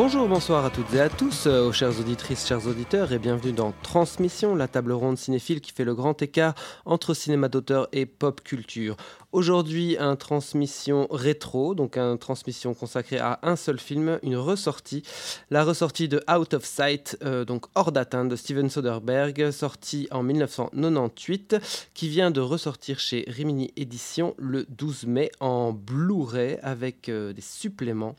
Bonjour, bonsoir à toutes et à tous, euh, aux chères auditrices, chers auditeurs, et bienvenue dans Transmission, la table ronde cinéphile qui fait le grand écart entre cinéma d'auteur et pop culture. Aujourd'hui, un transmission rétro, donc un transmission consacrée à un seul film, une ressortie, la ressortie de Out of Sight, euh, donc hors d'atteinte de Steven Soderbergh, sortie en 1998, qui vient de ressortir chez Rimini Éditions le 12 mai en Blu-ray avec euh, des suppléments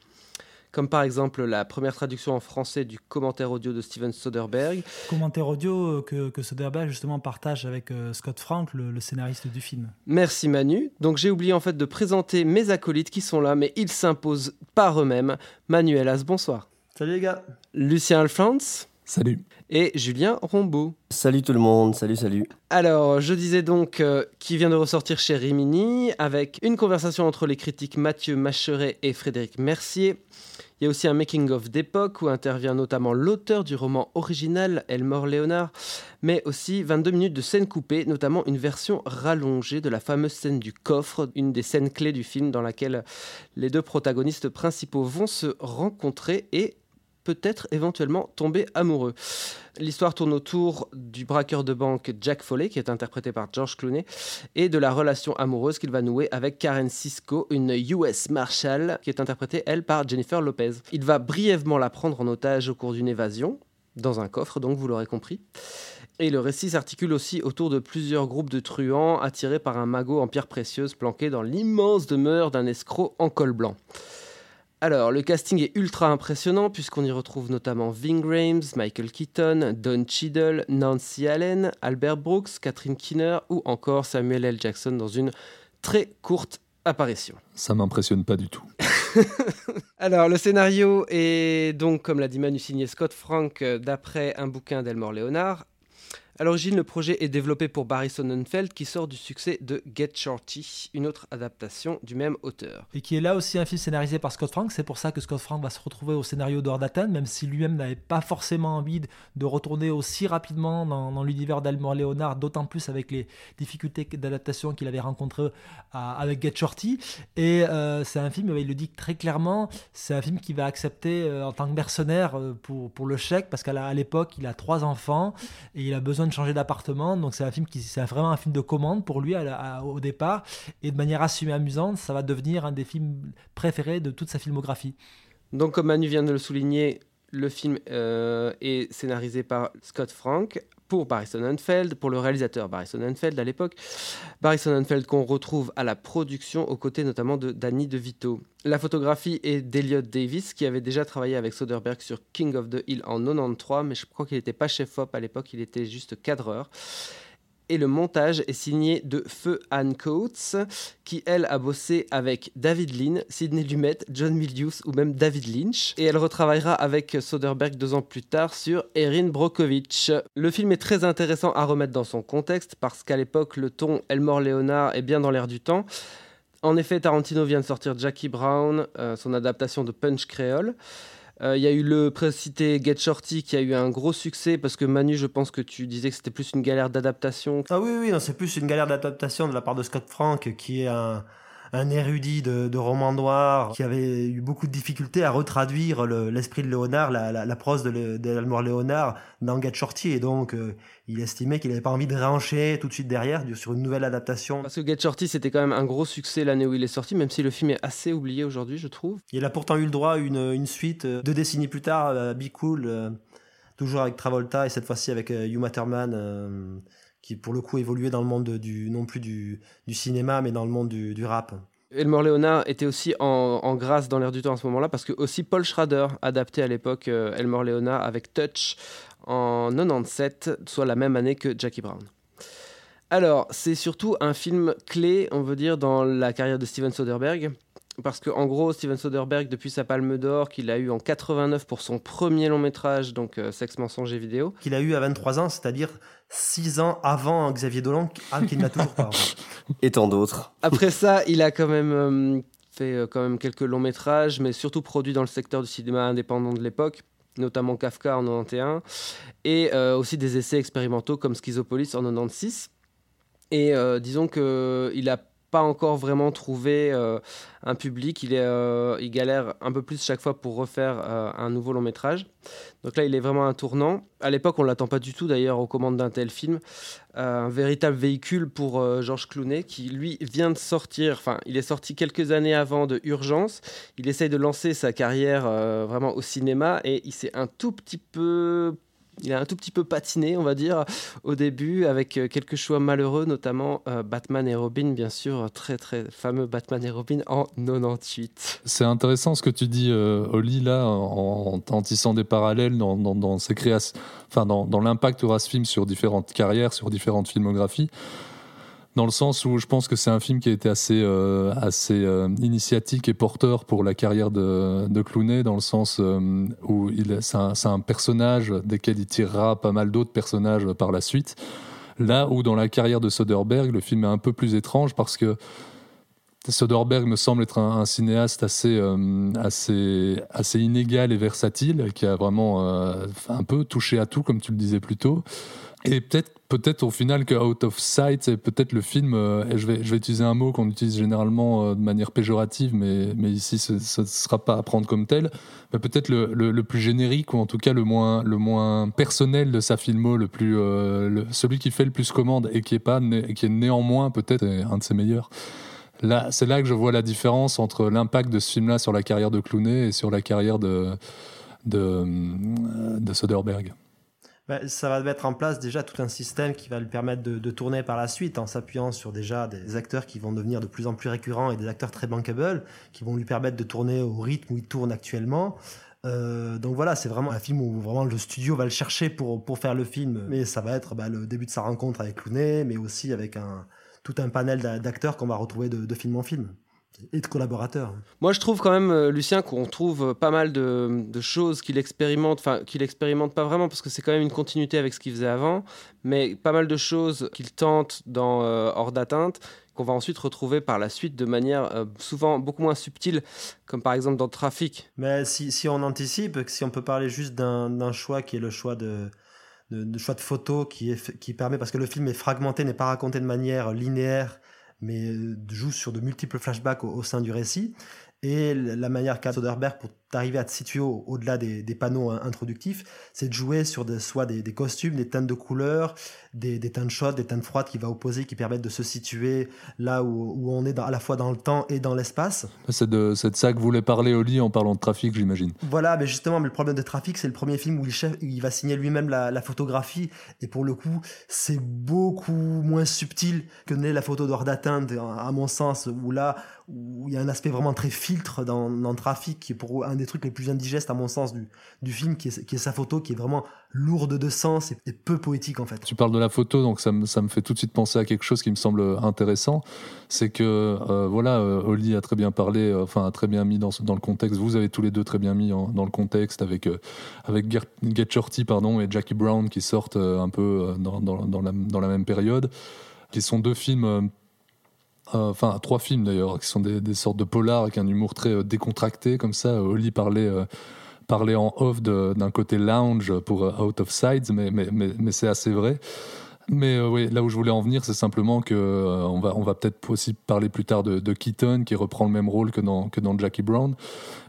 comme par exemple la première traduction en français du commentaire audio de Steven Soderbergh. Commentaire audio euh, que, que Soderbergh justement partage avec euh, Scott Frank, le, le scénariste du film. Merci Manu. Donc j'ai oublié en fait de présenter mes acolytes qui sont là, mais ils s'imposent par eux-mêmes. Manuel As, bonsoir. Salut les gars. Lucien Alphonse Salut. et Julien Rombaud. Salut tout le monde, salut salut. Alors, je disais donc euh, qui vient de ressortir chez Rimini avec une conversation entre les critiques Mathieu Macheret et Frédéric Mercier. Il y a aussi un making-of d'époque où intervient notamment l'auteur du roman original, Elmore Léonard, mais aussi 22 minutes de scènes coupées, notamment une version rallongée de la fameuse scène du coffre, une des scènes clés du film dans laquelle les deux protagonistes principaux vont se rencontrer et peut-être éventuellement tomber amoureux. L'histoire tourne autour du braqueur de banque Jack Foley, qui est interprété par George Clooney, et de la relation amoureuse qu'il va nouer avec Karen Cisco, une US Marshal, qui est interprétée, elle, par Jennifer Lopez. Il va brièvement la prendre en otage au cours d'une évasion, dans un coffre, donc vous l'aurez compris. Et le récit s'articule aussi autour de plusieurs groupes de truands attirés par un magot en pierre précieuse planqué dans l'immense demeure d'un escroc en col blanc. Alors, le casting est ultra impressionnant puisqu'on y retrouve notamment Ving Rhames, Michael Keaton, Don Cheadle, Nancy Allen, Albert Brooks, Catherine Keener ou encore Samuel L. Jackson dans une très courte apparition. Ça m'impressionne pas du tout. Alors, le scénario est donc, comme l'a dit Manu, signé Scott Frank euh, d'après un bouquin d'Elmore Leonard. À l'origine, le projet est développé pour Barry Sonnenfeld qui sort du succès de Get Shorty, une autre adaptation du même auteur. Et qui est là aussi un film scénarisé par Scott Frank. C'est pour ça que Scott Frank va se retrouver au scénario d'Hors d'Atteinte, même si lui-même n'avait pas forcément envie de- retourner aussi rapidement dans, l'univers d'Elmore Leonard, d'autant plus avec les difficultés d'adaptation qu'il avait rencontrées avec Get Shorty. Et euh, c'est un film, il le dit très clairement, c'est un film qu'il va accepter euh, en tant que mercenaire euh, pour, pour le chèque, parce qu'à l'époque, il a trois enfants et il a besoin changer d'appartement. Donc c'est un film qui, c'est vraiment un film de commande pour lui au départ. Et de manière assumée amusante, ça va devenir un des films préférés de toute sa filmographie. Donc, comme Manu vient de le souligner, le film euh, est scénarisé par Scott Frank pour Barry Sonnenfeld, pour le réalisateur Barry Sonnenfeld à l'époque. Barry Sonnenfeld qu'on retrouve à la production aux côtés notamment de Danny DeVito. La photographie est d'Elliot Davis qui avait déjà travaillé avec Soderbergh sur King of the Hill en 93, mais je crois qu'il n'était pas chef-op à l'époque, il était juste cadreur. Et le montage est signé de Feu Anne Coates, qui elle a bossé avec David Lean, Sidney Lumet, John Milius ou même David Lynch. Et elle retravaillera avec Soderbergh deux ans plus tard sur Erin Brockovich. Le film est très intéressant à remettre dans son contexte parce qu'à l'époque, le ton Elmore Leonard est bien dans l'air du temps. En effet, Tarantino vient de sortir Jackie Brown, euh, son adaptation de Punch Euh, Il y a eu le précité Get Shorty qui a eu un gros succès parce que Manu, je pense que tu disais que c'était plus une galère d'adaptation. Ah oui, oui, non, c'est plus une galère d'adaptation de la part de Scott Frank, qui est un, un érudit de, de roman noir, qui avait eu beaucoup de difficultés à retraduire le- l'esprit de Léonard, la, la, la prose de, d'Elmore Léonard dans Get Shorty, et donc euh, il estimait qu'il n'avait pas envie de rancher tout de suite derrière sur une nouvelle adaptation. Parce que Get Shorty, c'était quand même un gros succès l'année où il est sorti, même si le film est assez oublié aujourd'hui, je trouve. Il a pourtant eu le droit à une, une suite euh, deux décennies plus tard, euh, Be Cool, euh, toujours avec Travolta, et cette fois-ci avec Hugh Matterman, euh, qui pour le coup évoluait dans le monde du, non plus du, cinéma, mais dans le monde du, rap. Elmore Leonard était aussi en, en grâce dans l'air du temps à ce moment-là, parce que aussi Paul Schrader adaptait à l'époque euh, Elmore Leonard avec Touch en 97, soit la même année que Jackie Brown. Alors, c'est surtout un film clé, on veut dire, dans la carrière de Steven Soderbergh, parce qu'en gros, Steven Soderbergh, depuis sa Palme d'Or, qu'il a eu en 89 pour son premier long métrage, donc euh, Sexe, mensonge et vidéo. Qu'il a eu à 23 ans, c'est-à-dire 6 ans avant Xavier Dolan, ah, qu'il n'a toujours pas. Et tant d'autres. Après ça, il a quand même euh, fait euh, quand même quelques longs métrages, mais surtout produit dans le secteur du cinéma indépendant de l'époque notamment Kafka en 91, et aussi des essais expérimentaux comme Schizopolis en 96. Et disons qu'il a pas encore vraiment trouvé euh, un public. Il, est, euh, il galère un peu plus chaque fois pour refaire euh, un nouveau long métrage. Donc là, il est vraiment un tournant. À l'époque, on ne l'attend pas du tout d'ailleurs aux commandes d'un tel film. un véritable véhicule pour Georges Clooney qui, lui, vient de sortir, enfin, il est sorti quelques années avant de Urgence. Il essaye de lancer sa carrière vraiment au cinéma et il s'est un tout petit peu il a un tout petit peu patiné, on va dire, au début, avec euh, quelques choix malheureux, notamment euh, Batman et Robin, bien sûr, très très fameux Batman et Robin en 98. C'est intéressant ce que tu dis, euh, Oli, là, en, en, tissant des parallèles dans, créations, enfin, dans l'impact aura ce film sur différentes carrières, sur différentes filmographies dans le sens où je pense que c'est un film qui a été assez, euh, assez euh, initiatique et porteur pour la carrière de, de Clooney, dans le sens euh, où c'est un, personnage desquels il tirera pas mal d'autres personnages par la suite. Là où dans la carrière de Soderbergh, le film est un peu plus étrange parce que Soderbergh me semble être un, cinéaste assez, assez, assez inégal et versatile, qui a vraiment un peu touché à tout, comme tu le disais plus tôt. Et peut-être peut-être au final que Out of Sight, c'est peut-être le film, euh, et je vais, je vais utiliser un mot qu'on utilise généralement euh, de manière péjorative, mais, mais ici ce ne sera pas à prendre comme tel, peut-être le, le, plus générique, ou en tout cas le moins, le moins personnel de sa filmo, le plus, euh, celui qui fait le plus commande et qui est, pas, qui est néanmoins peut-être un de ses meilleurs. Là, c'est là que je vois la différence entre l'impact de ce film-là sur la carrière de Clooney et sur la carrière de, de, de Soderbergh. Bah, ça va mettre en place déjà tout un système qui va lui permettre de, tourner par la suite en s'appuyant sur déjà des acteurs qui vont devenir de plus en plus récurrents et des acteurs très bankable qui vont lui permettre de tourner au rythme où il tourne actuellement. Euh, donc voilà, c'est vraiment un film où vraiment le studio va le chercher pour, pour faire le film, mais ça va être bah, le début de sa rencontre avec Clooney, mais aussi avec un, tout un panel d'acteurs qu'on va retrouver de film en film et de collaborateurs. Moi, je trouve quand même, euh, Lucien, qu'on trouve pas mal de, choses qu'il expérimente, enfin, qu'il expérimente pas vraiment, parce que c'est quand même une continuité avec ce qu'il faisait avant, mais pas mal de choses qu'il tente dans euh, Hors d'atteinte, qu'on va ensuite retrouver par la suite de manière euh, souvent beaucoup moins subtile, comme par exemple dans Trafic. Mais si, si on anticipe, si on peut parler juste d'un choix qui est le choix de, de, choix de photo qui, est, qui permet, parce que le film est fragmenté, n'est pas raconté de manière linéaire, mais joue sur de multiples flashbacks au, sein du récit. Et la manière qu'a Soderbergh pour d'arriver à te situer au-delà des, panneaux introductifs, c'est de jouer sur soit des, costumes, des teintes de couleurs, des, teintes chaudes, des teintes froides qui va opposer, qui permettent de se situer là où, on est à la fois dans le temps et dans l'espace. C'est de, ça que voulait parler Oli en parlant de trafic, j'imagine. Voilà, mais justement, mais le problème de trafic, c'est le premier film où il, il va signer lui-même la, photographie, et pour le coup, c'est beaucoup moins subtil que n'est la photo d'hors d'atteinte, à mon sens, où là, où il y a un aspect vraiment très filtre dans, dans Trafic, qui est pour un des trucs les plus indigestes, à mon sens, du, du film, qui est, qui est sa photo, qui est vraiment lourde de sens et, peu poétique, en fait. Tu parles de la photo, donc ça me, ça me fait tout de suite penser à quelque chose qui me semble intéressant. C'est que, euh, voilà, euh, Oli a très bien parlé, euh, enfin, a très bien mis dans, dans le contexte. Vous avez tous les deux très bien mis dans le contexte avec, avec Get Shorty, pardon, et Jackie Brown qui sortent un peu dans, dans, la, dans la même période qui sont deux films euh, enfin trois films d'ailleurs, qui sont des, sortes de polars avec un humour très euh, décontracté comme ça. Oli parlait, euh, en off d'un côté lounge pour Out of Sides, mais, mais, mais, c'est assez vrai. Mais oui, là où je voulais en venir, c'est simplement que on va, on va peut-être aussi parler plus tard de, Keaton, qui reprend le même rôle que dans, que dans Jackie Brown.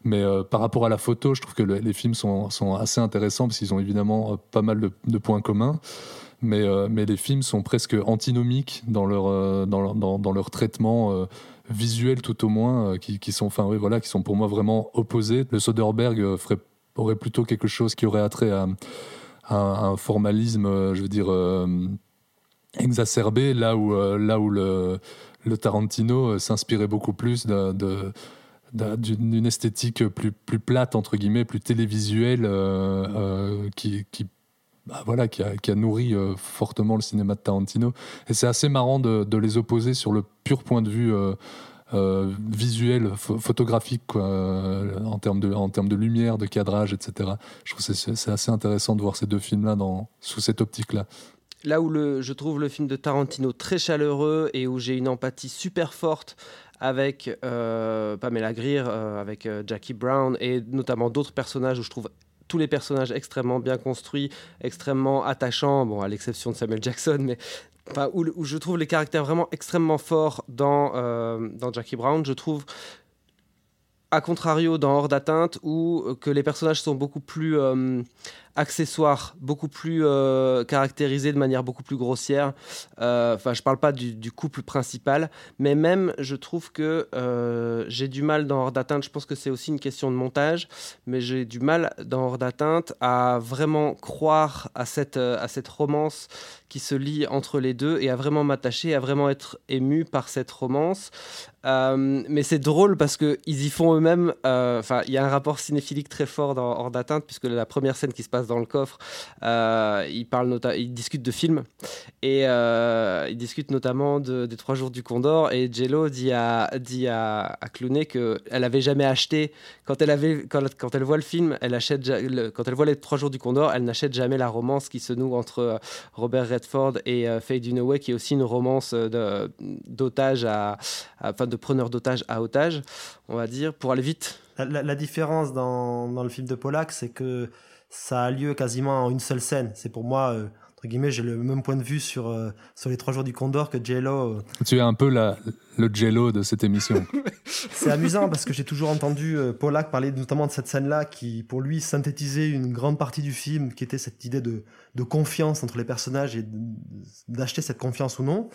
Mais par rapport à la photo, je trouve que les films sont, sont assez intéressants parce qu'ils ont évidemment pas mal de points communs mais, euh, mais les films sont presque antinomiques dans leur, euh, dans, dans, dans, leur traitement euh, visuel tout au moins, qui, qui, sont, oui, voilà, qui sont pour moi vraiment opposés. Le Soderbergh ferait, aurait plutôt quelque chose qui aurait attrait à, un formalisme, je veux dire, exacerbé, là où, là où le, Tarantino s'inspirait beaucoup plus d'une esthétique plus, plus plate, entre guillemets, plus télévisuelle, qui bah, voilà, qui a, nourri euh, fortement le cinéma de Tarantino. Et c'est assez marrant de, les opposer sur le pur point de vue euh, euh, visuel, photographique, en, termes de, en termes de lumière, de cadrage, etc. Je trouve que c'est assez intéressant de voir ces deux films-là sous cette optique-là. Là où le, je trouve le film de Tarantino très chaleureux et où j'ai une empathie super forte avec Pamela Greer, avec Jackie Brown et notamment d'autres personnages où je trouve tous les personnages extrêmement bien construits, extrêmement attachants, bon, à l'exception de Samuel Jackson, mais où, je trouve les caractères vraiment extrêmement forts dans, euh, dans Jackie Brown. Je trouve a contrario dans Hors d'atteinte où euh, que les personnages sont beaucoup plus euh, accessoires, beaucoup plus euh, caractérisés de manière beaucoup plus grossière. Enfin, je parle pas du, couple principal, mais même je trouve que j'ai du mal dans Hors d'atteinte. Je pense que c'est aussi une question de montage, mais j'ai du mal dans Hors d'atteinte à vraiment croire à cette à cette romance qui se lie entre les deux et à vraiment m'attacher, à vraiment être ému par cette romance. mais c'est drôle parce qu'ils y font eux-mêmes. Enfin, il y a un rapport cinéphilique très fort dans Hors d'atteinte, puisque la première scène qui se passe dans le coffre, euh, ils, parlent ils discutent de films et euh, ils discutent notamment de, des Trois Jours du Condor. Et Jello dit à, dit à, à Clooney qu'elle n'avait jamais acheté, quand elle, avait, quand, elle voit le film, elle achète, quand elle voit les Trois Jours du Condor, elle n'achète jamais la romance qui se noue entre euh, Robert Redford et Faye Dunaway, qui est aussi une romance d'otage à, enfin de preneur d'otage à otage, on va dire, pour aller vite. La, la différence dans, dans, le film de Pollack, c'est que ça a lieu quasiment en une seule scène. C'est pour moi, euh, entre guillemets, j'ai le même point de vue sur, euh, sur les trois jours du Condor que Jello. Euh. Tu es un peu la, le Jello de cette émission. c'est amusant parce que j'ai toujours entendu Pollack parler notamment de cette scène-là qui, pour lui, synthétisait une grande partie du film, qui était cette idée de, de confiance entre les personnages et d'acheter cette confiance ou non.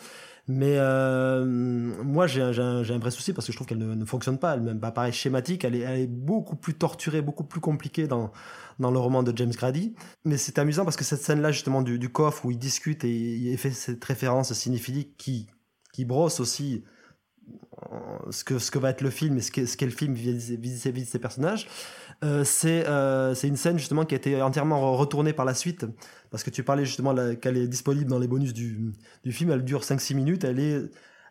Mais euh, moi, j'ai un, un, vrai souci parce que je trouve qu'elle ne, ne, fonctionne pas. Elle même pas schématique. Elle est, elle est, beaucoup plus torturée, beaucoup plus compliquée dans, dans le roman de James Grady. Mais c'est amusant parce que cette scène-là, justement, du, du, coffre où il discute et il fait cette référence cinéphilique qui, qui brosse aussi ce que, ce que va être le film et ce qu'est ce le film vis-à-vis de ses personnages. Euh, euh, c'est une scène justement qui a été entièrement retournée par la suite parce que tu parlais justement qu'elle est disponible dans les bonus du, du film elle dure 5-6 minutes elle est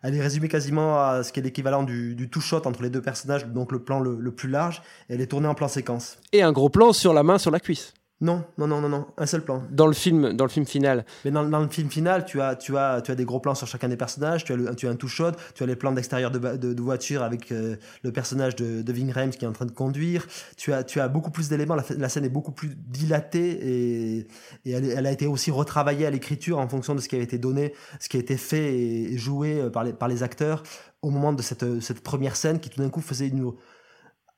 elle est résumée quasiment à ce qui est l'équivalent du, du two-shot entre les deux personnages, donc le plan le, le plus large. Elle est tournée en plan séquence. Et un gros plan sur la main, sur la cuisse. Non, non, non, non, non, un seul plan. Dans le film, dans le film final. Mais dans, dans, le film final, tu as, tu as, tu as des gros plans sur chacun des personnages. Tu as, le, tu as un tout shot, tu as les plans d'extérieur de, de, de, voiture avec euh, le personnage de, de Ving Rhames qui est en train de conduire. Tu as, tu as beaucoup plus d'éléments. La, la, scène est beaucoup plus dilatée et, et elle, elle, a été aussi retravaillée à l'écriture en fonction de ce qui a été donné, ce qui a été fait et, joué euh, par les, par les acteurs au moment de cette, cette première scène qui tout d'un coup faisait une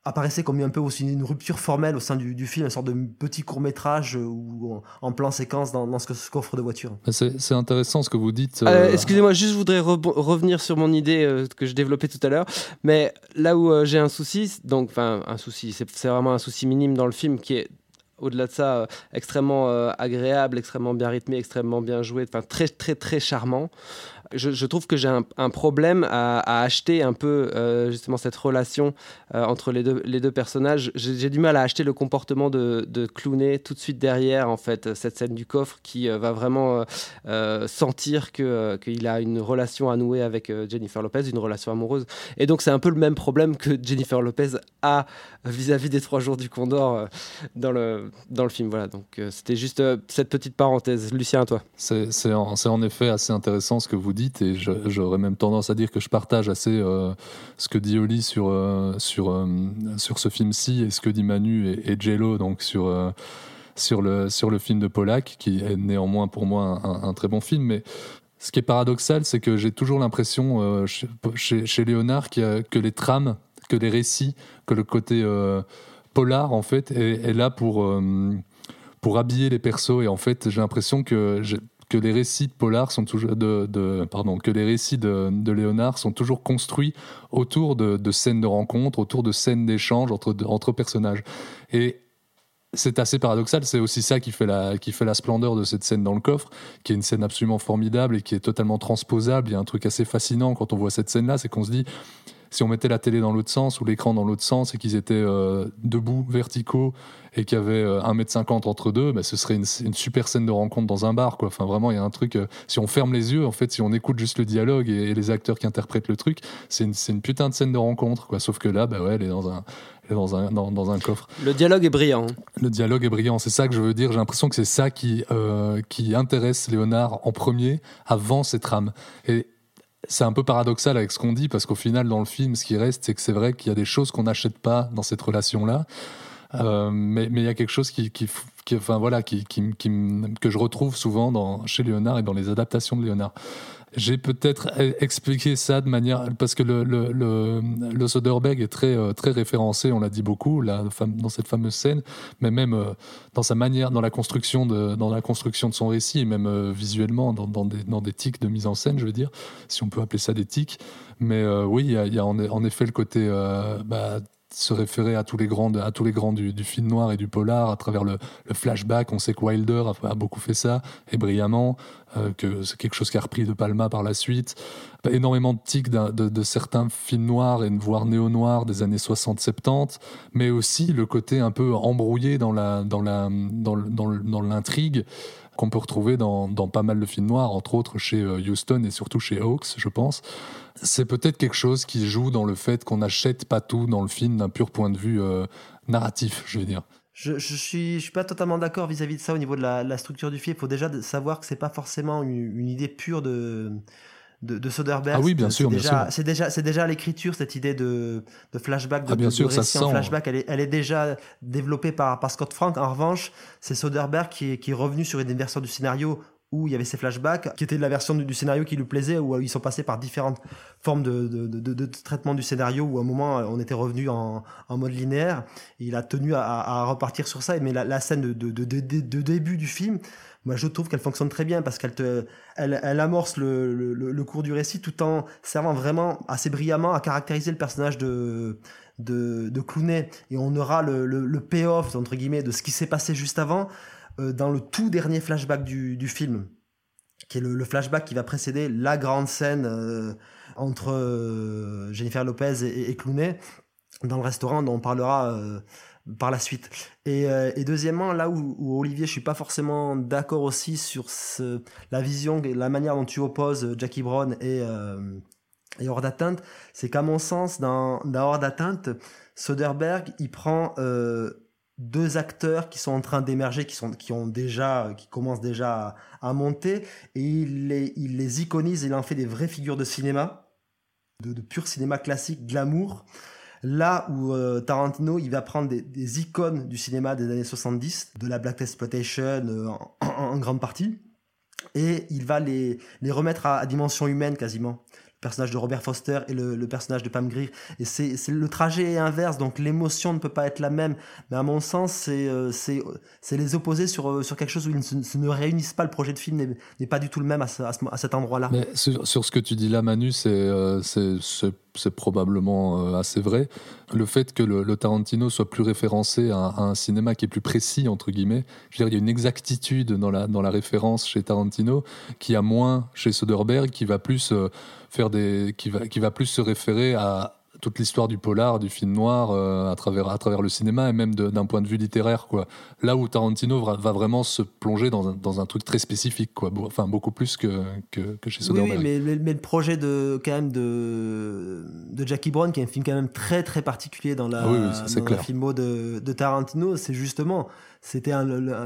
apparaissait comme un peu aussi une rupture formelle au sein du, du film, une sorte de petit court métrage euh, ou en, plan séquence dans, dans ce, coffre de voiture. C'est intéressant ce que vous dites. Euh, euh, excusez-moi, juste je voudrais revenir sur mon idée que je développais tout à l'heure, mais là où j'ai un souci, donc enfin un souci, c'est vraiment un souci minime dans le film qui est au-delà de ça, extrêmement agréable, extrêmement bien rythmé, extrêmement bien joué, enfin très très très charmant je, trouve que j'ai un, problème à, acheter un peu euh, justement cette relation euh, entre les deux, les deux personnages. J'ai du mal à acheter le comportement de, de tout de suite derrière, en fait, cette scène du coffre qui euh, va vraiment sentir qu'il a une relation à nouer avec Jennifer Lopez, une relation amoureuse. Et donc, c'est un peu le même problème que Jennifer Lopez a vis-à-vis des Trois Jours du Condor dans, le, dans le film. Voilà, donc c'était juste cette petite parenthèse. Lucien, à toi. C'est en, en effet assez intéressant ce que vous et j'aurais même tendance à dire que je partage assez euh, ce que dit Oli sur, euh, sur, euh, sur ce film-ci et ce que dit Manu et, Jello donc sur, sur, le, sur le film de Pollack, qui est néanmoins pour moi un, très bon film. Mais ce qui est paradoxal, c'est que j'ai toujours l'impression chez, chez, Léonard que les trames, que les récits, que le côté polar en fait est, est là pour, pour habiller les persos. Et en fait, j'ai l'impression que que les récits de sont toujours de, pardon que les récits de, Léonard sont toujours construits autour de, scènes de rencontres, autour de scènes d'échanges entre entre personnages. Et c'est assez paradoxal, c'est aussi ça qui fait, la, qui fait la splendeur de cette scène dans le coffre, qui est une scène absolument formidable et qui est totalement transposable. Il y a un truc assez fascinant quand on voit cette scène-là, c'est qu'on se dit, si on mettait la télé dans l'autre sens ou l'écran dans l'autre sens et qu'ils étaient euh, debout, verticaux et qu'il y avait 1m50 entre deux, bah, ce serait une, super scène de rencontre dans un bar. Quoi. Enfin, vraiment, il y a un truc. si on ferme les yeux, en fait, si on écoute juste le dialogue et, les acteurs qui interprètent le truc, c'est une, une, putain de scène de rencontre. Quoi. Sauf que là, bah ouais, elle est dans un, dans un, dans, un coffre. Le dialogue est brillant. Le dialogue est brillant, c'est ça que je veux dire. J'ai l'impression que c'est ça qui, euh, qui intéresse Léonard en premier, avant cette trame. Et c'est un peu paradoxal avec ce qu'on dit, parce qu'au final, dans le film, ce qui reste, c'est que c'est vrai qu'il y a des choses qu'on n'achète pas dans cette relation-là. Euh, mais il y a quelque chose qui, qui, enfin, voilà, qui, qui, que je retrouve souvent dans, chez Léonard et dans les adaptations de Léonard. J'ai peut-être expliqué ça de manière parce que le, le, le, Soderbergh est très euh, très référencé, on l'a dit beaucoup là, dans cette fameuse scène, mais même euh, dans sa manière, dans la construction de dans la construction de son récit, et même euh, visuellement dans, dans, des dans des tics de mise en scène, je veux dire, si on peut appeler ça des tics. Mais oui, il y a, en, effet le côté bah, se référer à tous les grands, à tous les grands du, film noir et du polar à travers le, flashback. On sait que Wilder a, beaucoup fait ça et brillamment, euh, que c'est quelque chose qui a repris de Palma par la suite. Énormément de tics de, certains films noirs et voire néo-noirs des années 60-70, mais aussi le côté un peu embrouillé dans la dans la dans, dans l'intrigue qu'on peut retrouver dans, dans, pas mal de films noirs, entre autres chez euh, Houston et surtout chez Hawks, je pense. C'est peut-être quelque chose qui joue dans le fait qu'on n'achète pas tout dans le film d'un pur point de vue euh, narratif, je veux dire. Je, je suis, je suis pas totalement d'accord vis-à-vis de ça au niveau de la, structure du film. Il faut déjà savoir que c'est pas forcément une idée pure de, de, de Soderbergh. Ah oui, bien sûr, C'est déjà, c'est déjà l'écriture, cette idée de, de flashback, de, ah bien sûr, ça flashback, elle est, elle est déjà développée par, par Scott Frank. En revanche, c'est Soderbergh qui est, qui est revenu sur une version du scénario où il y avait ces flashbacks, qui était la version du, scénario qui lui plaisait, où ils sont passés par différentes formes de, de, de, traitement du scénario, où à un moment on était revenu en, en mode linéaire. il a tenu à, repartir sur ça, mais la, scène de, début du film, moi je trouve qu'elle fonctionne très bien parce qu'elle te, elle, amorce le, le, cours du récit tout en servant vraiment assez brillamment à caractériser le personnage de de, de Clooney et on aura le, le, le payoff entre guillemets de ce qui s'est passé juste avant euh, dans le tout dernier flashback du, du film qui est le, le, flashback qui va précéder la grande scène euh, entre euh, Jennifer Lopez et, et, Clooney dans le restaurant dont on parlera par la suite. Et, et, deuxièmement, là où, Olivier, je suis pas forcément d'accord aussi sur la vision, la manière dont tu opposes Jackie Brown et, et Hors d'atteinte, c'est qu'à mon sens, dans, Hors d'atteinte, Soderbergh, il prend deux acteurs qui sont en train d'émerger, qui sont, qui ont déjà, qui commencent déjà à, monter, et il les, il les iconise, il en fait des vraies figures de cinéma, de, pur cinéma classique, glamour. Là où euh, Tarantino, il va prendre des, icônes du cinéma des années 70, de la black exploitation euh, en, grande partie, et il va les remettre à dimension humaine quasiment personnage de Robert Foster et le, personnage de Pam Grier. Et c'est le trajet est inverse, donc l'émotion ne peut pas être la même. Mais à mon sens, c'est euh, c'est les opposer sur, euh, sur quelque chose où ils ne, ne réunissent pas. Le projet de film n'est pas du tout le même à, à, cet endroit-là. Mais sur, ce que tu dis là, Manu, c'est euh, c'est probablement assez vrai. Le fait que le, Tarantino soit plus référencé à, un cinéma qui est plus précis, entre guillemets, je veux dire, il y a une exactitude dans la, dans la référence chez Tarantino qui a moins chez Soderbergh, qui va plus faire des, qui va, qui va plus se référer à toute l'histoire du polar, du film noir euh, à, travers, à travers le cinéma et même d'un point de vue littéraire. Quoi. Là où Tarantino va, va vraiment se plonger dans un, dans un, truc très spécifique, quoi. enfin beaucoup plus que, que, que chez Soderbergh. Oui, mais, mais, le projet de, quand même de, de Jackie Brown, qui est un film quand même très très particulier dans la, ah dans la filmo de, de Tarantino, c'est justement c'était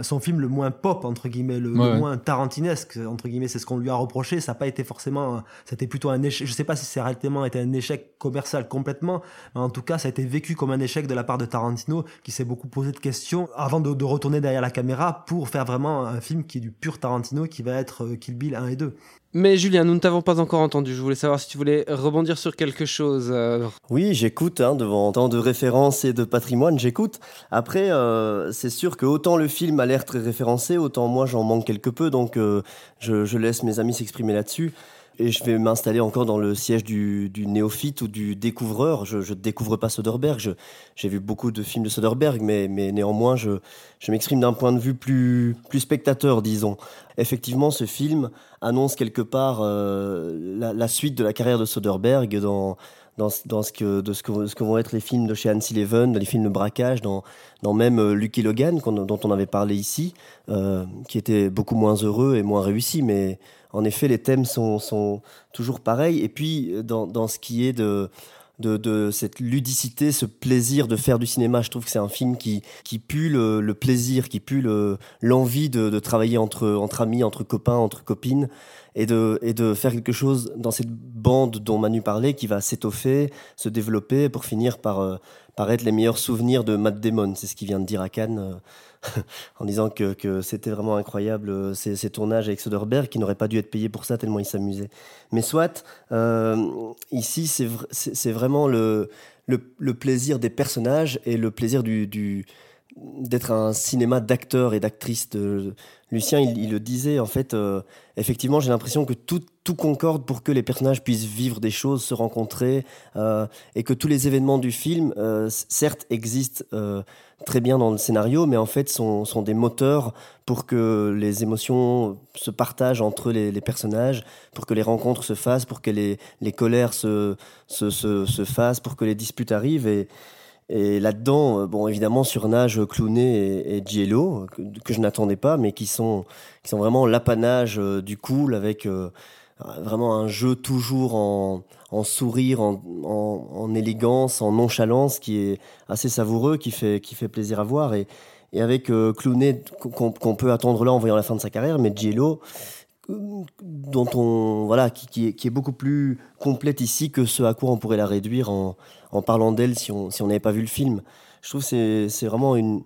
son film le moins pop entre guillemets le, moins tarantinesque entre guillemets c'est ce qu'on lui a reproché. Ça n'a pas été forcément c'était plutôt un échec. Je sais pas si c'est réellement été un échec commercial complètement mais en tout cas ça a été vécu comme un échec de la part de Tarantino qui s'est beaucoup posé de questions avant de, de, retourner derrière la caméra pour faire vraiment un film qui est du pur Tarantino qui va être euh, Kill Bill 1 et 2 mais Julien, nous ne t'avons pas encore entendu. Je voulais savoir si tu voulais rebondir sur quelque chose. Euh. Oui, j'écoute. Hein, devant tant de références et de patrimoine, j'écoute. Après, euh, c'est sûr que autant le film a l'air très référencé, autant moi j'en manque quelque peu. Donc euh, je, je, laisse mes amis s'exprimer là-dessus. Et je vais m'installer encore dans le siège du, néophyte ou du découvreur. Je ne découvre pas Soderbergh. J'ai vu beaucoup de films de Soderbergh, mais, néanmoins, je, m'exprime d'un point de vue plus, plus spectateur, disons. Effectivement, ce film annonce quelque part euh, la, la, suite de la carrière de Soderbergh dans, dans, dans ce que, de ce que, ce que vont être les films de chez Hans Leven, les films de braquage, dans, dans même euh, Lucky Logan, dont on avait parlé ici, euh, qui était beaucoup moins heureux et moins réussi, mais en effet, les thèmes sont, sont toujours pareils. Et puis, dans, dans ce qui est de, de, cette ludicité, ce plaisir de faire du cinéma. Je trouve que c'est un film qui, qui pue le, le plaisir, qui pue l'envie de, de, travailler entre, entre amis, entre copains, entre copines et de, et de faire quelque chose dans cette bande dont Manu parlait qui va s'étoffer, se développer pour finir par, euh, être les meilleurs souvenirs de Matt Damon. C'est ce qu'il vient de dire à Cannes. Euh, en disant que, que c'était vraiment incroyable euh, ces, tournages avec Soderbergh qui n'aurait pas dû être payé pour ça tellement il s'amusait. Mais soit, euh, ici c'est, c'est vraiment le, le, le, plaisir des personnages et le plaisir du, du d'être un cinéma d'acteurs et d'actrices. De... Lucien, il, le disait, en fait, euh, effectivement, j'ai l'impression que tout, tout, concorde pour que les personnages puissent vivre des choses, se rencontrer, euh, et que tous les événements du film, euh, certes, existent très bien dans le scénario, mais en fait sont, sont, des moteurs pour que les émotions se partagent entre les, les, personnages, pour que les rencontres se fassent, pour que les, les colères se, se, se, se fassent, pour que les disputes arrivent. Et, et là-dedans, euh, bon, évidemment, surnage Clooney et, et Giello, que, je n'attendais pas, mais qui sont, qui sont vraiment l'apanage euh, du cool, avec euh, vraiment un jeu toujours en, sourire, en, en, élégance, en nonchalance, qui est assez savoureux, qui fait, qui fait plaisir à voir. Et, et avec euh, Clooney, qu'on qu peut attendre là en voyant la fin de sa carrière, mais Giello, dont on voilà qui, qui, est, qui, est, beaucoup plus complète ici que ce à quoi on pourrait la réduire en, en parlant d'elle si on si on n'avait pas vu le film. Je trouve c'est c'est vraiment une,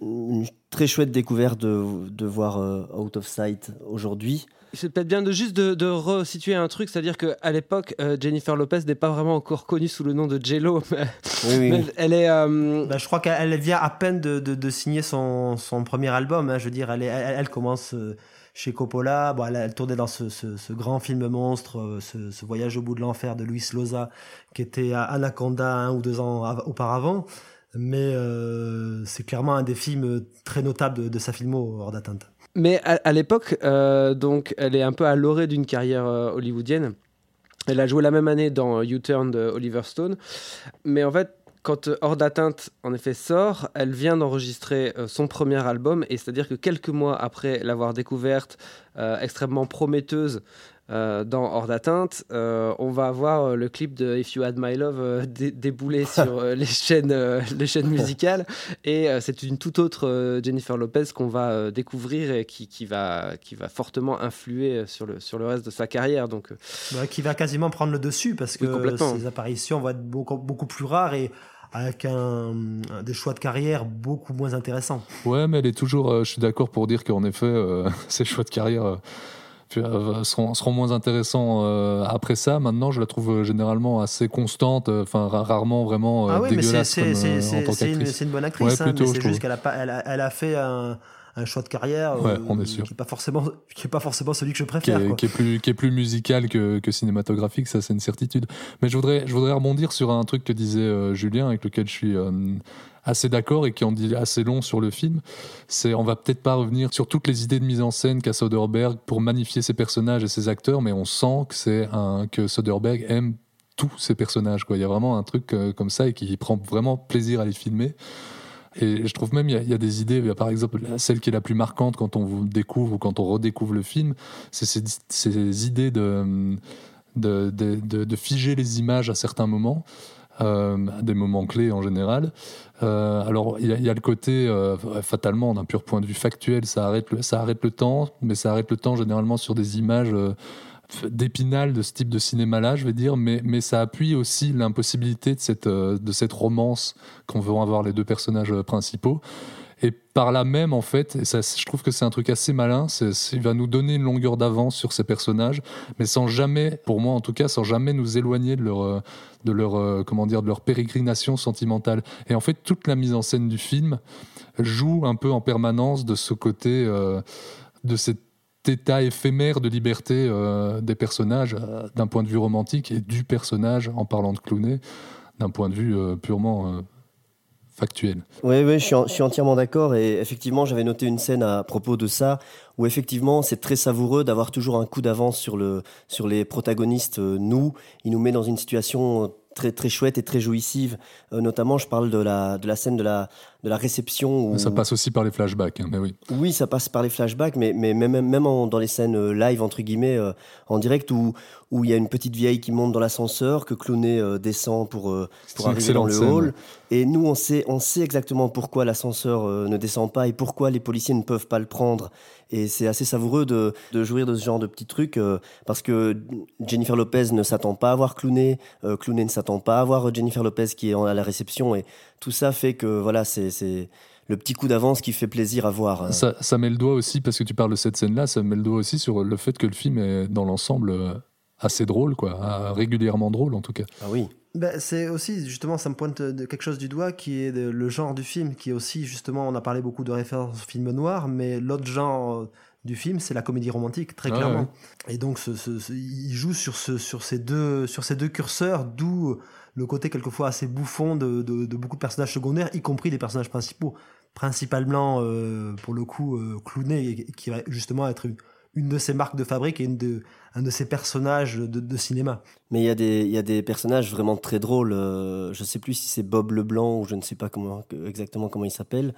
une très chouette découverte de, de voir uh, Out of Sight aujourd'hui. C'est peut-être bien de juste de, de resituer un truc, c'est-à-dire qu'à l'époque, euh, Jennifer Lopez n'est pas vraiment encore connue sous le nom de J-Lo. oui, oui. Mais elle est. Euh... Bah, je crois qu'elle vient à peine de, de, de signer son, son, premier album. Hein, je veux dire, elle, est, elle, elle commence. Euh chez Coppola. Bon, elle, tournait dans ce, grand film monstre, euh, ce, voyage au bout de l'enfer de Luis Loza, qui était à Anaconda un ou deux ans auparavant. Mais euh, c'est clairement un des films très notables de, sa filmo hors d'atteinte. Mais à, l'époque, euh, donc, elle est un peu à l'orée d'une carrière hollywoodienne. Elle a joué la même année dans U-Turn de Oliver Stone. Mais en fait, quand euh, Hors d'atteinte, en effet, sort, elle vient d'enregistrer euh, son premier album, et c'est-à-dire que quelques mois après l'avoir découverte, euh, extrêmement prometteuse euh, dans Hors d'atteinte, euh, on va avoir le clip de If You Had My Love dé débouler sur les, chaînes, les chaînes musicales, et c'est une toute autre Jennifer Lopez qu'on va découvrir et qui, qui, va, qui va fortement influer sur le, sur le reste de sa carrière. Donc, bah, qui va quasiment prendre le dessus, parce que oui, ses apparitions vont être beaucoup, beaucoup plus rares et avec un, des choix de carrière beaucoup moins intéressants. Ouais, mais elle est toujours. Euh, je suis d'accord pour dire qu'en effet, euh, ces choix de carrière. Euh, seront, seront, moins intéressants euh, après ça. Maintenant, je la trouve généralement assez constante, enfin rarement vraiment ah oui, dégueulasse c'est, comme, c'est, c'est. Une, bonne actrice, ouais, hein, plutôt, mais c'est juste qu'elle a, pas, elle a, elle a fait un, un, choix de carrière ouais, euh, qui n'est pas forcément qui est pas forcément celui que je préfère. Qui est, quoi. Qui est plus qui est plus musical que, que cinématographique, ça c'est une certitude. Mais je voudrais je voudrais rebondir sur un truc que disait euh, Julien avec lequel je suis euh, assez d'accord et qui en dit assez long sur le film. C'est, on va peut-être pas revenir sur toutes les idées de mise en scène qu'a Soderbergh pour magnifier ses personnages et ses acteurs, mais on sent que c'est un que Soderbergh aime tous ses personnages. Quoi. Il y a vraiment un truc comme ça et qui prend vraiment plaisir à les filmer. Et je trouve même il y, a des idées, par exemple celle qui est la plus marquante quand on découvre ou quand on redécouvre le film, c'est ces, idées de de, de, figer les images à certains moments. Euh, des moments clés en général. Euh, alors il y, a le côté euh, fatalement d'un pur point de vue factuel, ça arrête le, ça arrête le temps, mais ça arrête le temps généralement sur des images euh, d'épinal de ce type de cinéma-là, je vais dire, mais, mais ça appuie aussi l'impossibilité de cette, de cette romance qu'on veut avoir les deux personnages principaux. Et par là même, en fait, je trouve que c'est un truc assez malin, il va nous donner une longueur d'avance sur ces personnages, mais sans jamais, pour moi en tout cas, sans jamais nous éloigner de leur, de leur, comment dire, de leur pérégrination sentimentale. Et en fait, toute la mise en scène du film joue un peu en permanence de ce côté, euh, de cet état éphémère de liberté euh, des personnages euh, d'un point de vue romantique et du personnage en parlant de Clooney d'un point de vue euh, purement factuel. Oui, je suis, entièrement d'accord. Et effectivement, j'avais noté une scène à propos de ça, où effectivement, c'est très savoureux d'avoir toujours un coup d'avance sur, le, sur les protagonistes. Nous, il nous met dans une situation très très chouette et très jouissive. Notamment, je parle de la de la scène de la de la réception. Où... Ça passe aussi par les flashbacks, hein, mais oui. Oui, ça passe par les flashbacks, mais mais même même dans les scènes euh, live entre guillemets en direct où où il y a une petite vieille qui monte dans l'ascenseur, que Clooney descend pour pour arriver dans le hall. Et nous, on sait on sait exactement pourquoi l'ascenseur ne descend pas et pourquoi les policiers ne peuvent pas le prendre. Et c'est assez savoureux de, de, jouir de ce genre de petits trucs parce que Jennifer Lopez ne s'attend pas à voir Clooney, Clooney ne s'attend pas à voir Jennifer Lopez qui est à la réception et tout ça fait que voilà c'est le petit coup d'avance qui fait plaisir à voir. Hein. Ça, ça, met le doigt aussi, parce que tu parles de cette scène-là, ça met le doigt aussi sur le fait que le film est dans l'ensemble euh, assez drôle, quoi, régulièrement drôle en tout cas. Ah oui. Ben, c'est aussi, justement, ça me pointe de quelque chose du doigt qui est le genre du film, qui est aussi, justement, on a parlé beaucoup de références au film noir, mais l'autre genre du film, c'est la comédie romantique, très clairement. Et donc, ce, il joue sur, ce, sur, ces deux, sur ces deux curseurs, d'où le côté quelquefois assez bouffon de, de, beaucoup de personnages secondaires, y compris les personnages principaux. Principalement, euh, pour le coup, euh, qui va justement être une, de ses marques de fabrique et une de, un de ses personnages de, cinéma. Mais il y, a des, y a des personnages vraiment très drôles. Euh, je ne sais plus si c'est Bob Leblanc ou je ne sais pas comment, exactement comment il s'appelle.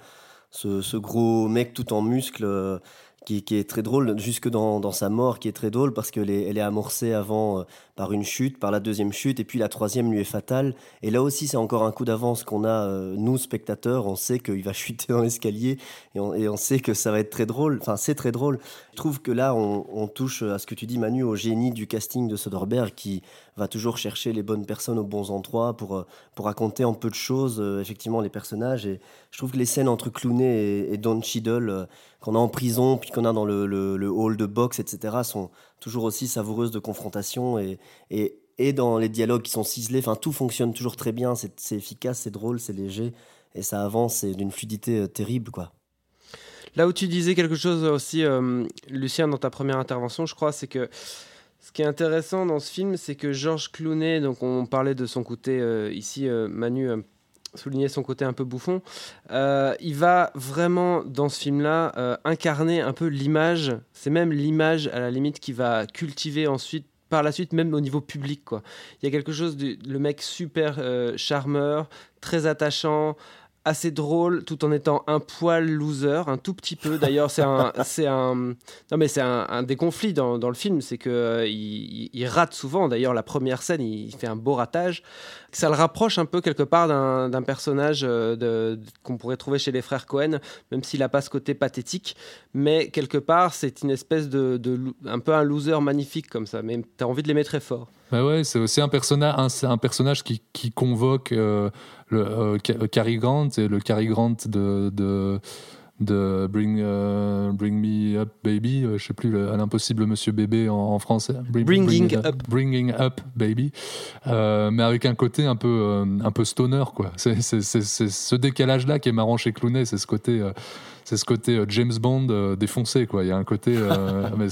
Ce, ce, gros mec tout en muscles qui, est très drôle, jusque dans, dans, sa mort, qui est très drôle parce qu'elle est, elle est amorcée avant euh, par une chute, par la deuxième chute, et puis la troisième lui est fatale. Et là aussi, c'est encore un coup d'avance qu'on a, euh, nous, spectateurs, on sait qu'il va chuter dans l'escalier, et on, sait que ça va être très drôle, enfin c'est très drôle. Je trouve que là, on, touche à ce que tu dis, Manu, au génie du casting de Soderbergh, qui va toujours chercher les bonnes personnes aux bons endroits pour, euh, pour raconter en peu de choses, effectivement, les personnages. Et je trouve que les scènes entre Clooney et, et Don Cheadle, qu'on a en prison, puis qu'on a dans le, le, hall de boxe, etc., sont toujours aussi savoureuses de confrontation et, et, et dans les dialogues qui sont ciselés. Enfin, tout fonctionne toujours très bien, c'est efficace, c'est drôle, c'est léger et ça avance, c'est d'une fluidité euh, terrible, quoi. Là où tu disais quelque chose aussi, euh, Lucien, dans ta première intervention, je crois, c'est que ce qui est intéressant dans ce film, c'est que Georges Clooney, donc on parlait de son côté euh, ici, Manu souligner son côté un peu bouffon, euh, il va vraiment dans ce film-là euh, incarner un peu l'image, c'est même l'image à la limite qui va cultiver ensuite par la suite, même au niveau public. Quoi. Il y a quelque chose, de, le mec super euh, charmeur, très attachant, assez drôle tout en étant un poil loser, un tout petit peu. D'ailleurs, c'est un, c'est un, non mais c'est un, des conflits dans, dans le film, c'est que euh, il, rate souvent. D'ailleurs, la première scène, il, fait un beau ratage. Ça le rapproche un peu quelque part d'un, personnage euh, de, qu'on pourrait trouver chez les frères Cohen, même s'il a pas ce côté pathétique. Mais quelque part, c'est une espèce de, de un peu un loser magnifique comme ça. Mais tu as envie de l'aimer très fort. Bah c'est aussi un personnage, qui, convoque euh, le euh, Cary Grant et le Cary Grant de, de Bring, euh, Bring Me Up Baby, je sais plus, l'impossible Monsieur Bébé en, français. bringing Up. Bringing Up Baby, mais avec un côté un peu, un peu stoner, quoi. C'est ce décalage-là qui est marrant chez Clooney, c'est ce côté c'est ce côté euh, James Bond euh, défoncé quoi. Il y a un côté, euh, mais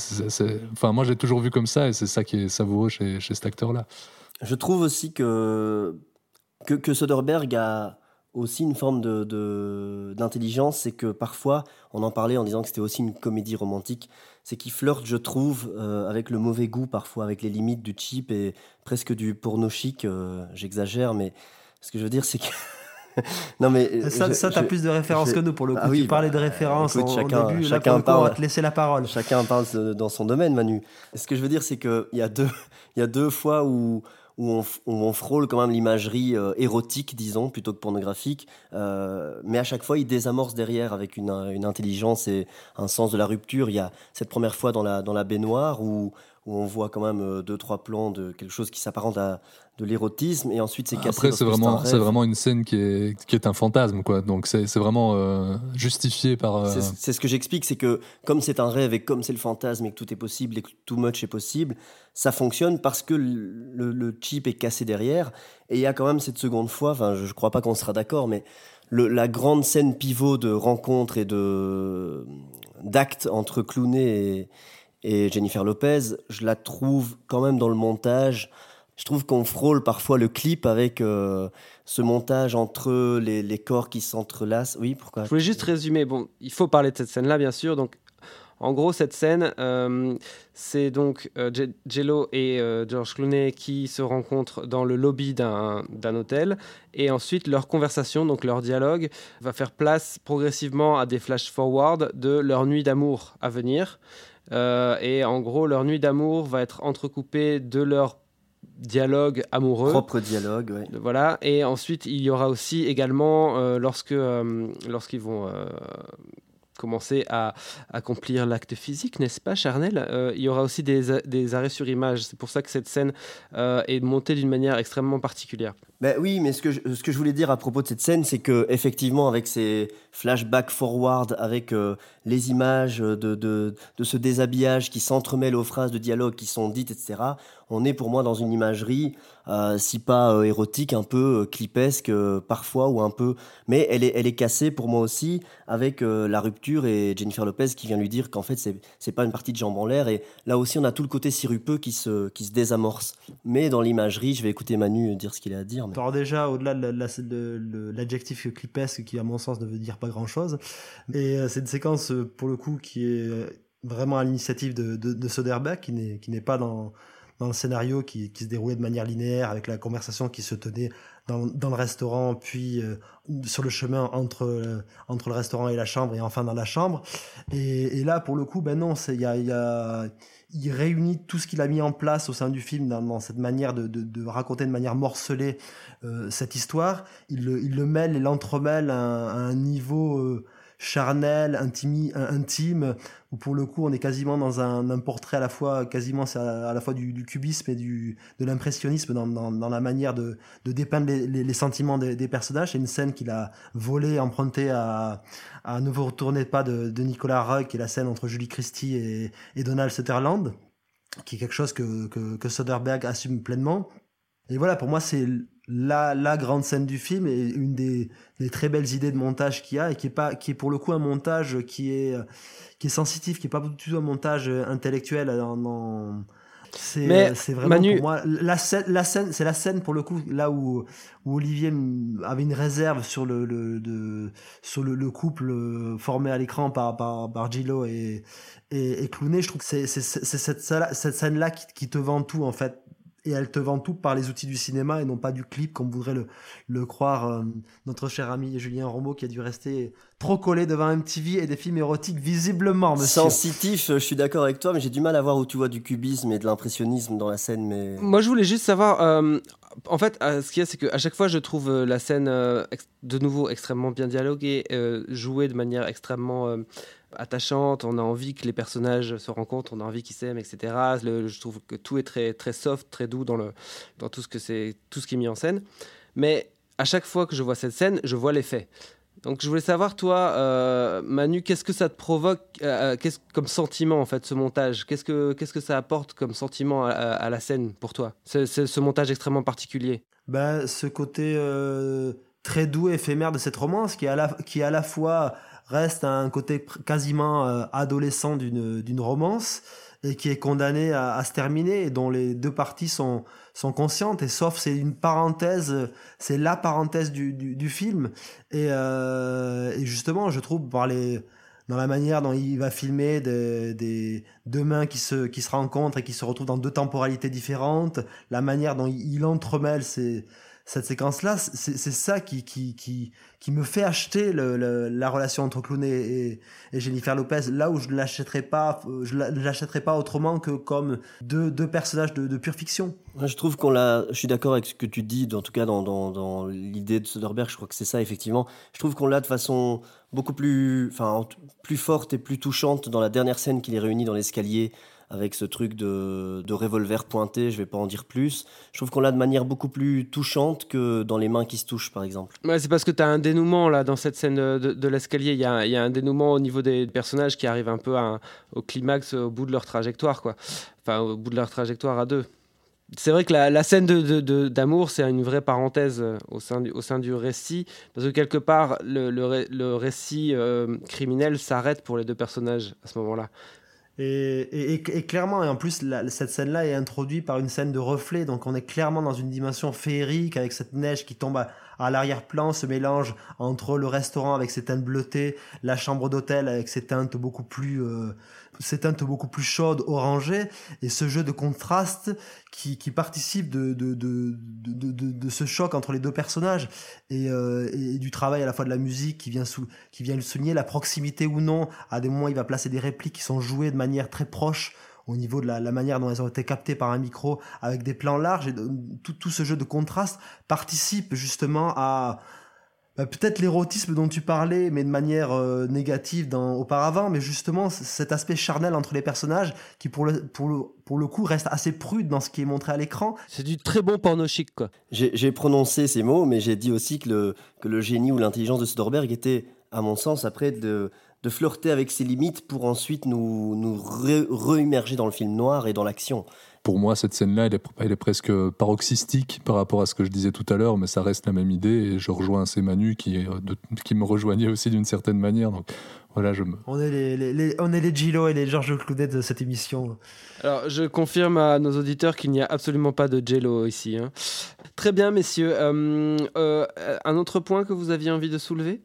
enfin moi j'ai toujours vu comme ça et c'est ça qui est savoureux chez, chez cet acteur là. Je trouve aussi que que, que Soderbergh a aussi une forme de d'intelligence, c'est que parfois on en parlait en disant que c'était aussi une comédie romantique, c'est qu'il flirte, je trouve, avec le mauvais goût parfois, avec les limites du cheap et presque du porno chic. J'exagère, mais ce que je veux dire c'est que non mais ça, ça t'as plus de références que nous pour le coup. Ah oui, tu parlais de bah, références en, chacun, début. Chacun parle. On va te laisser la parole. Chacun parle dans son domaine, Manu. ce que je veux dire, c'est qu'il y a deux, il y a deux fois où où on, frôle quand même l'imagerie euh, érotique, disons, plutôt que pornographique. Euh, mais à chaque fois, il désamorce derrière avec une, une, intelligence et un sens de la rupture. Il y a cette première fois dans la, dans la baignoire où, où on voit quand même euh, deux, trois plans de quelque chose qui s'apparente à de l'érotisme et ensuite c'est cassé. Après, c'est vraiment, c'est vraiment une scène qui est, qui est un fantasme, quoi. Donc c'est, c'est vraiment euh, justifié par. Euh, c'est, ce que j'explique, c'est que comme c'est un rêve et comme c'est le fantasme et que tout est possible et que too much est possible, ça fonctionne parce que le, le chip est cassé derrière. Et il y a quand même cette seconde fois, enfin, je, je crois pas qu'on sera d'accord, mais le, la grande scène pivot de rencontre et de d'acte entre Clooney et et Jennifer Lopez, je la trouve quand même dans le montage. Je trouve qu'on frôle parfois le clip avec euh, ce montage entre les, corps qui s'entrelacent. Oui, pourquoi? Je voulais juste résumer. Bon, il faut parler de cette scène-là, bien sûr. Donc, En gros, cette scène, euh, c'est donc euh, Jello et George Clooney qui se rencontrent dans le lobby d'un hôtel. Et ensuite, leur conversation, donc leur dialogue, va faire place progressivement à des flash-forward de leur nuit d'amour à venir. Et en gros, leur nuit d'amour va être entrecoupée de leur dialogue amoureux. Propre dialogue, oui. Voilà. Et ensuite, il y aura aussi également, lorsque lorsqu'ils vont commencer à accomplir l'acte physique, n'est-ce pas, charnel? Euh, Il y aura aussi des, arrêts sur image. C'est pour ça que cette scène euh, est montée d'une manière extrêmement particulière. Ben oui, mais ce que, je, ce que je voulais dire à propos de cette scène, c'est que effectivement, avec ces flashbacks forward, avec euh, les images de, de, de, ce déshabillage qui s'entremêlent aux phrases de dialogue qui sont dites, etc., on est pour moi dans une imagerie, euh, si pas euh, érotique, un peu clipesque parfois, ou un peu... Mais elle est, elle est cassée pour moi aussi avec la rupture et Jennifer Lopez qui vient lui dire qu'en fait, c'est, pas une partie de jambes en l'air. Et là aussi, on a tout le côté sirupeux qui se, qui se désamorce. Mais dans l'imagerie, je vais écouter Manu dire ce qu'il a à dire. Alors déjà, au-delà de l'adjectif clipesque qui, à mon sens, ne veut dire pas grand-chose, et euh, c'est une séquence, euh, pour le coup, qui est euh, vraiment à l'initiative de, de, Soderbergh, qui n'est pas dans, dans le scénario qui, qui, se déroulait de manière linéaire, avec la conversation qui se tenait dans, dans le restaurant, puis sur le chemin entre, entre le restaurant et la chambre, et enfin dans la chambre. Et, là, pour le coup, ben non, il y il réunit tout ce qu'il a mis en place au sein du film dans, cette manière de, de, raconter de manière morcelée euh, cette histoire. Il le, il le mêle et l'entremêle à, un niveau euh, charnel, intime, intime, où pour le coup on est quasiment dans un, portrait à la fois quasiment à, la fois du, cubisme et du, de l'impressionnisme dans, dans, la manière de, de dépeindre les, les, sentiments des, des personnages. C'est une scène qu'il a volée, empruntée à, à Ne vous retournez pas de, de Nicolas Roy, qui est la scène entre Julie Christie et, et Donald Sutherland, qui est quelque chose que, que, que Soderbergh assume pleinement. Et voilà, pour moi, c'est la, la grande scène du film et une des, des très belles idées de montage qu'il y a et qui est pas, qui est pour le coup un montage qui est, qui est sensitif, qui est pas du tout un montage intellectuel dans, c'est c'est vraiment Manu... pour moi la scène, la scène c'est la scène pour le coup là où, où Olivier avait une réserve sur le, le de, sur le, le, couple formé à l'écran par par, par Gillo et et, et Clooney. Je trouve que c'est c'est cette, cette scène là qui, qui te vend tout en fait et elle te vend tout par les outils du cinéma et non pas du clip comme voudrait le, le croire euh, notre cher ami Julien Rombaud qui a dû rester trop collé devant MTV et des films érotiques visiblement monsieur. Sensitif, je suis d'accord avec toi mais j'ai du mal à voir où tu vois du cubisme et de l'impressionnisme dans la scène mais Moi je voulais juste savoir euh, en fait euh, ce qu'il y a c'est qu'à chaque fois je trouve la scène de nouveau extrêmement bien dialoguée jouée de manière extrêmement attachante, on a envie que les personnages se rencontrent, on a envie qu'ils s'aiment, etc. je trouve que tout est très, très soft, très doux dans, le, dans tout, ce que tout ce qui est mis en scène. Mais à chaque fois que je vois cette scène, je vois l'effet. Donc je voulais savoir, toi, euh, Manu, qu'est-ce que ça te provoque euh, euh, qu'est-ce, comme sentiment, en fait, ce montage? Qu'est-ce que, qu'est-ce que ça apporte comme sentiment à, la scène pour toi? Ce montage extrêmement particulier. Ben, Ce côté très doux et éphémère de cette romance qui à la, qui à la fois reste un côté quasiment adolescent d'une d'une romance et qui est condamné à, se terminer et dont les deux parties sont sont conscientes et sauf c'est une parenthèse c'est la parenthèse du, du, film. Et, euh, et, justement je trouve par les dans la manière dont il va filmer des, des deux mains qui se qui se rencontrent et qui se retrouvent dans deux temporalités différentes la manière dont il entremêle ces cette séquence-là, c'est ça qui, qui, qui, qui, me fait acheter le, la relation entre Clooney et, Jennifer Lopez, là où je ne l'achèterais pas, je l'achèterais pas autrement que comme deux, deux personnages de, pure fiction. je trouve qu'on l'a, je suis d'accord avec ce que tu dis, en tout cas dans, dans, dans l'idée de Soderbergh, je crois que c'est ça effectivement. Je trouve qu'on l'a de façon beaucoup plus, enfin, plus forte et plus touchante dans la dernière scène qui les réunit dans l'escalier avec ce truc de, revolver pointé, je vais pas en dire plus. Je trouve qu'on l'a de manière beaucoup plus touchante que dans les mains qui se touchent, par exemple. C'est parce que tu as un dénouement là dans cette scène de, l'escalier. Il y a, un dénouement au niveau des personnages qui arrivent un peu au climax au bout de leur trajectoire. Enfin, au bout de leur trajectoire à deux. C'est vrai que la, scène d'amour, c'est une vraie parenthèse euh, au sein, du, récit, parce que quelque part, le récit euh, criminel s'arrête pour les deux personnages à ce moment-là. Et, et, et, clairement, et en plus, cette scène-là est introduite par une scène de reflet, donc on est clairement dans une dimension féerique avec cette neige qui tombe à l'arrière-plan ce mélange entre le restaurant avec ses teintes bleutées, la chambre d'hôtel avec ses teintes beaucoup plus euh, ces teintes beaucoup plus chaudes, orangées, et ce jeu de contraste qui, qui participe de, de, de, de, de, ce choc entre les deux personnages et, euh, et, du travail à la fois de la musique qui vient, sous, qui vient le souligner, la proximité ou non. À des moments, il va placer des répliques qui sont jouées de manière très proche au niveau de la, la, manière dont elles ont été captées par un micro avec des plans larges. Et tout, tout ce jeu de contraste participe justement à, bah, peut-être l'érotisme dont tu parlais, mais de manière euh, négative dans, auparavant, mais justement cet aspect charnel entre les personnages qui, pour le, pour le, pour le coup, reste assez prude dans ce qui est montré à l'écran. C'est du très bon porno chic, quoi. J'ai prononcé ces mots, mais j'ai dit aussi que le, que le génie ou l'intelligence de Soderbergh était, à mon sens, après de, de flirter avec ses limites pour ensuite nous, nous re-immerger dans le film noir et dans l'action pour moi, cette scène-là, elle est, elle est, presque paroxystique par rapport à ce que je disais tout à l'heure, mais ça reste la même idée et je rejoins ces Manu qui, qui me rejoignait aussi d'une certaine manière. Donc voilà, je me... On est les, les, on est les Gilo et les Georges Cloudet de cette émission. Alors, je confirme à nos auditeurs qu'il n'y a absolument pas de Jello ici. Hein. Très bien, messieurs. Euh, euh, un autre point que vous aviez envie de soulever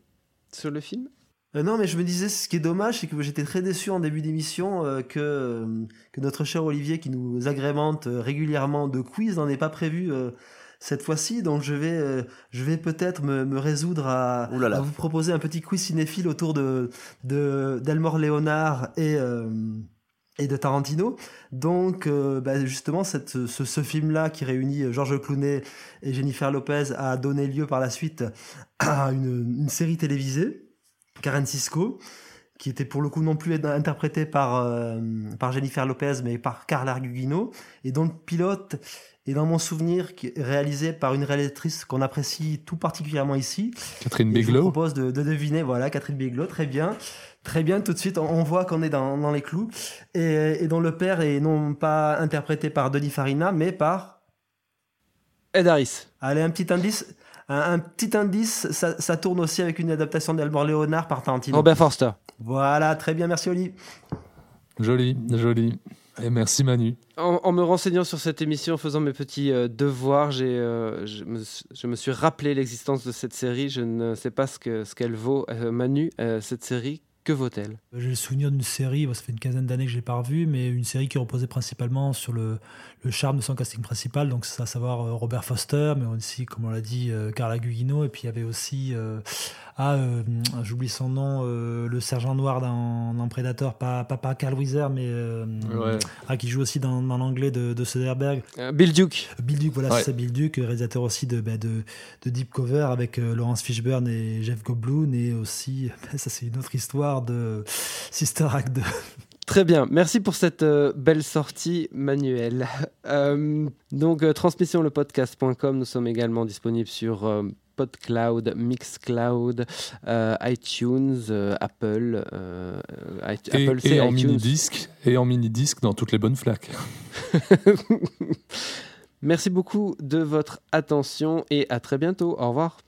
sur le film? Euh, non, mais je me disais, ce qui est dommage, c'est que j'étais très déçu en début d'émission euh, que, euh, que notre cher Olivier, qui nous agrémente régulièrement de quiz, n'en ait pas prévu cette fois-ci. Donc je vais, je vais peut-être me, me, résoudre à, à, vous proposer un petit quiz cinéphile autour de d'Elmore Léonard et et de Tarantino. Donc, bah, justement, cette, ce, ce film-là qui réunit Georges Clooney et Jennifer Lopez a donné lieu par la suite à une, une série télévisée Karen Cisco, qui était pour le coup non plus interprétée par, euh, par Jennifer Lopez, mais par Carla Gugino, et dont le pilote est dans mon souvenir qui est réalisé par une réalisatrice qu'on apprécie tout particulièrement ici. Catherine Bigelow. Je vous propose de, deviner, voilà, Catherine Bigelow, très bien. Très bien, tout de suite, on voit qu'on est dans, dans, les clous. Et, et dont le père est non pas interprété par Denis Farina, mais par... Ed Harris. Allez, un petit indice. Un, petit indice, ça, tourne aussi avec une adaptation d'Albert Léonard par Tarantino. Robert Forster. Voilà, très bien, merci Oli. Joli, joli. Et merci Manu. En, me renseignant sur cette émission, en faisant mes petits euh, devoirs, j'ai, euh, je, me, suis rappelé l'existence de cette série. Je ne sais pas ce, que, ce qu'elle vaut. Euh, Manu, cette série, que vaut-elle? J'ai le souvenir d'une série, ça fait une quinzaine d'années que je l'ai pas revue, mais une série qui reposait principalement sur le, le charme de son casting principal, donc c'est à savoir euh, Robert Foster, mais aussi, comme on l'a dit, euh, Carla Gugino, et puis il y avait aussi, euh, ah, j'oublie son nom, le sergent noir dans, dans Predator, pas, pas, pas Carl Weiser, mais ah, qui joue aussi dans, dans l'anglais de, de Soderbergh. Bill Duke. Bill Duke, voilà, c'est Bill Duke, réalisateur aussi de, bah, de, de, Deep Cover avec Laurence Fishburne et Jeff Goldblum, et aussi, ça c'est une autre histoire de Sister Act 2. Très bien, merci pour cette euh, belle sortie manuelle. Euh, donc, euh, transmissionlepodcast.com, nous sommes également disponibles sur PodCloud, Mixcloud, iTunes, Apple, et, Apple et en mini-disque, et en mini-disque dans toutes les bonnes flaques. merci beaucoup de votre attention et à très bientôt. Au revoir.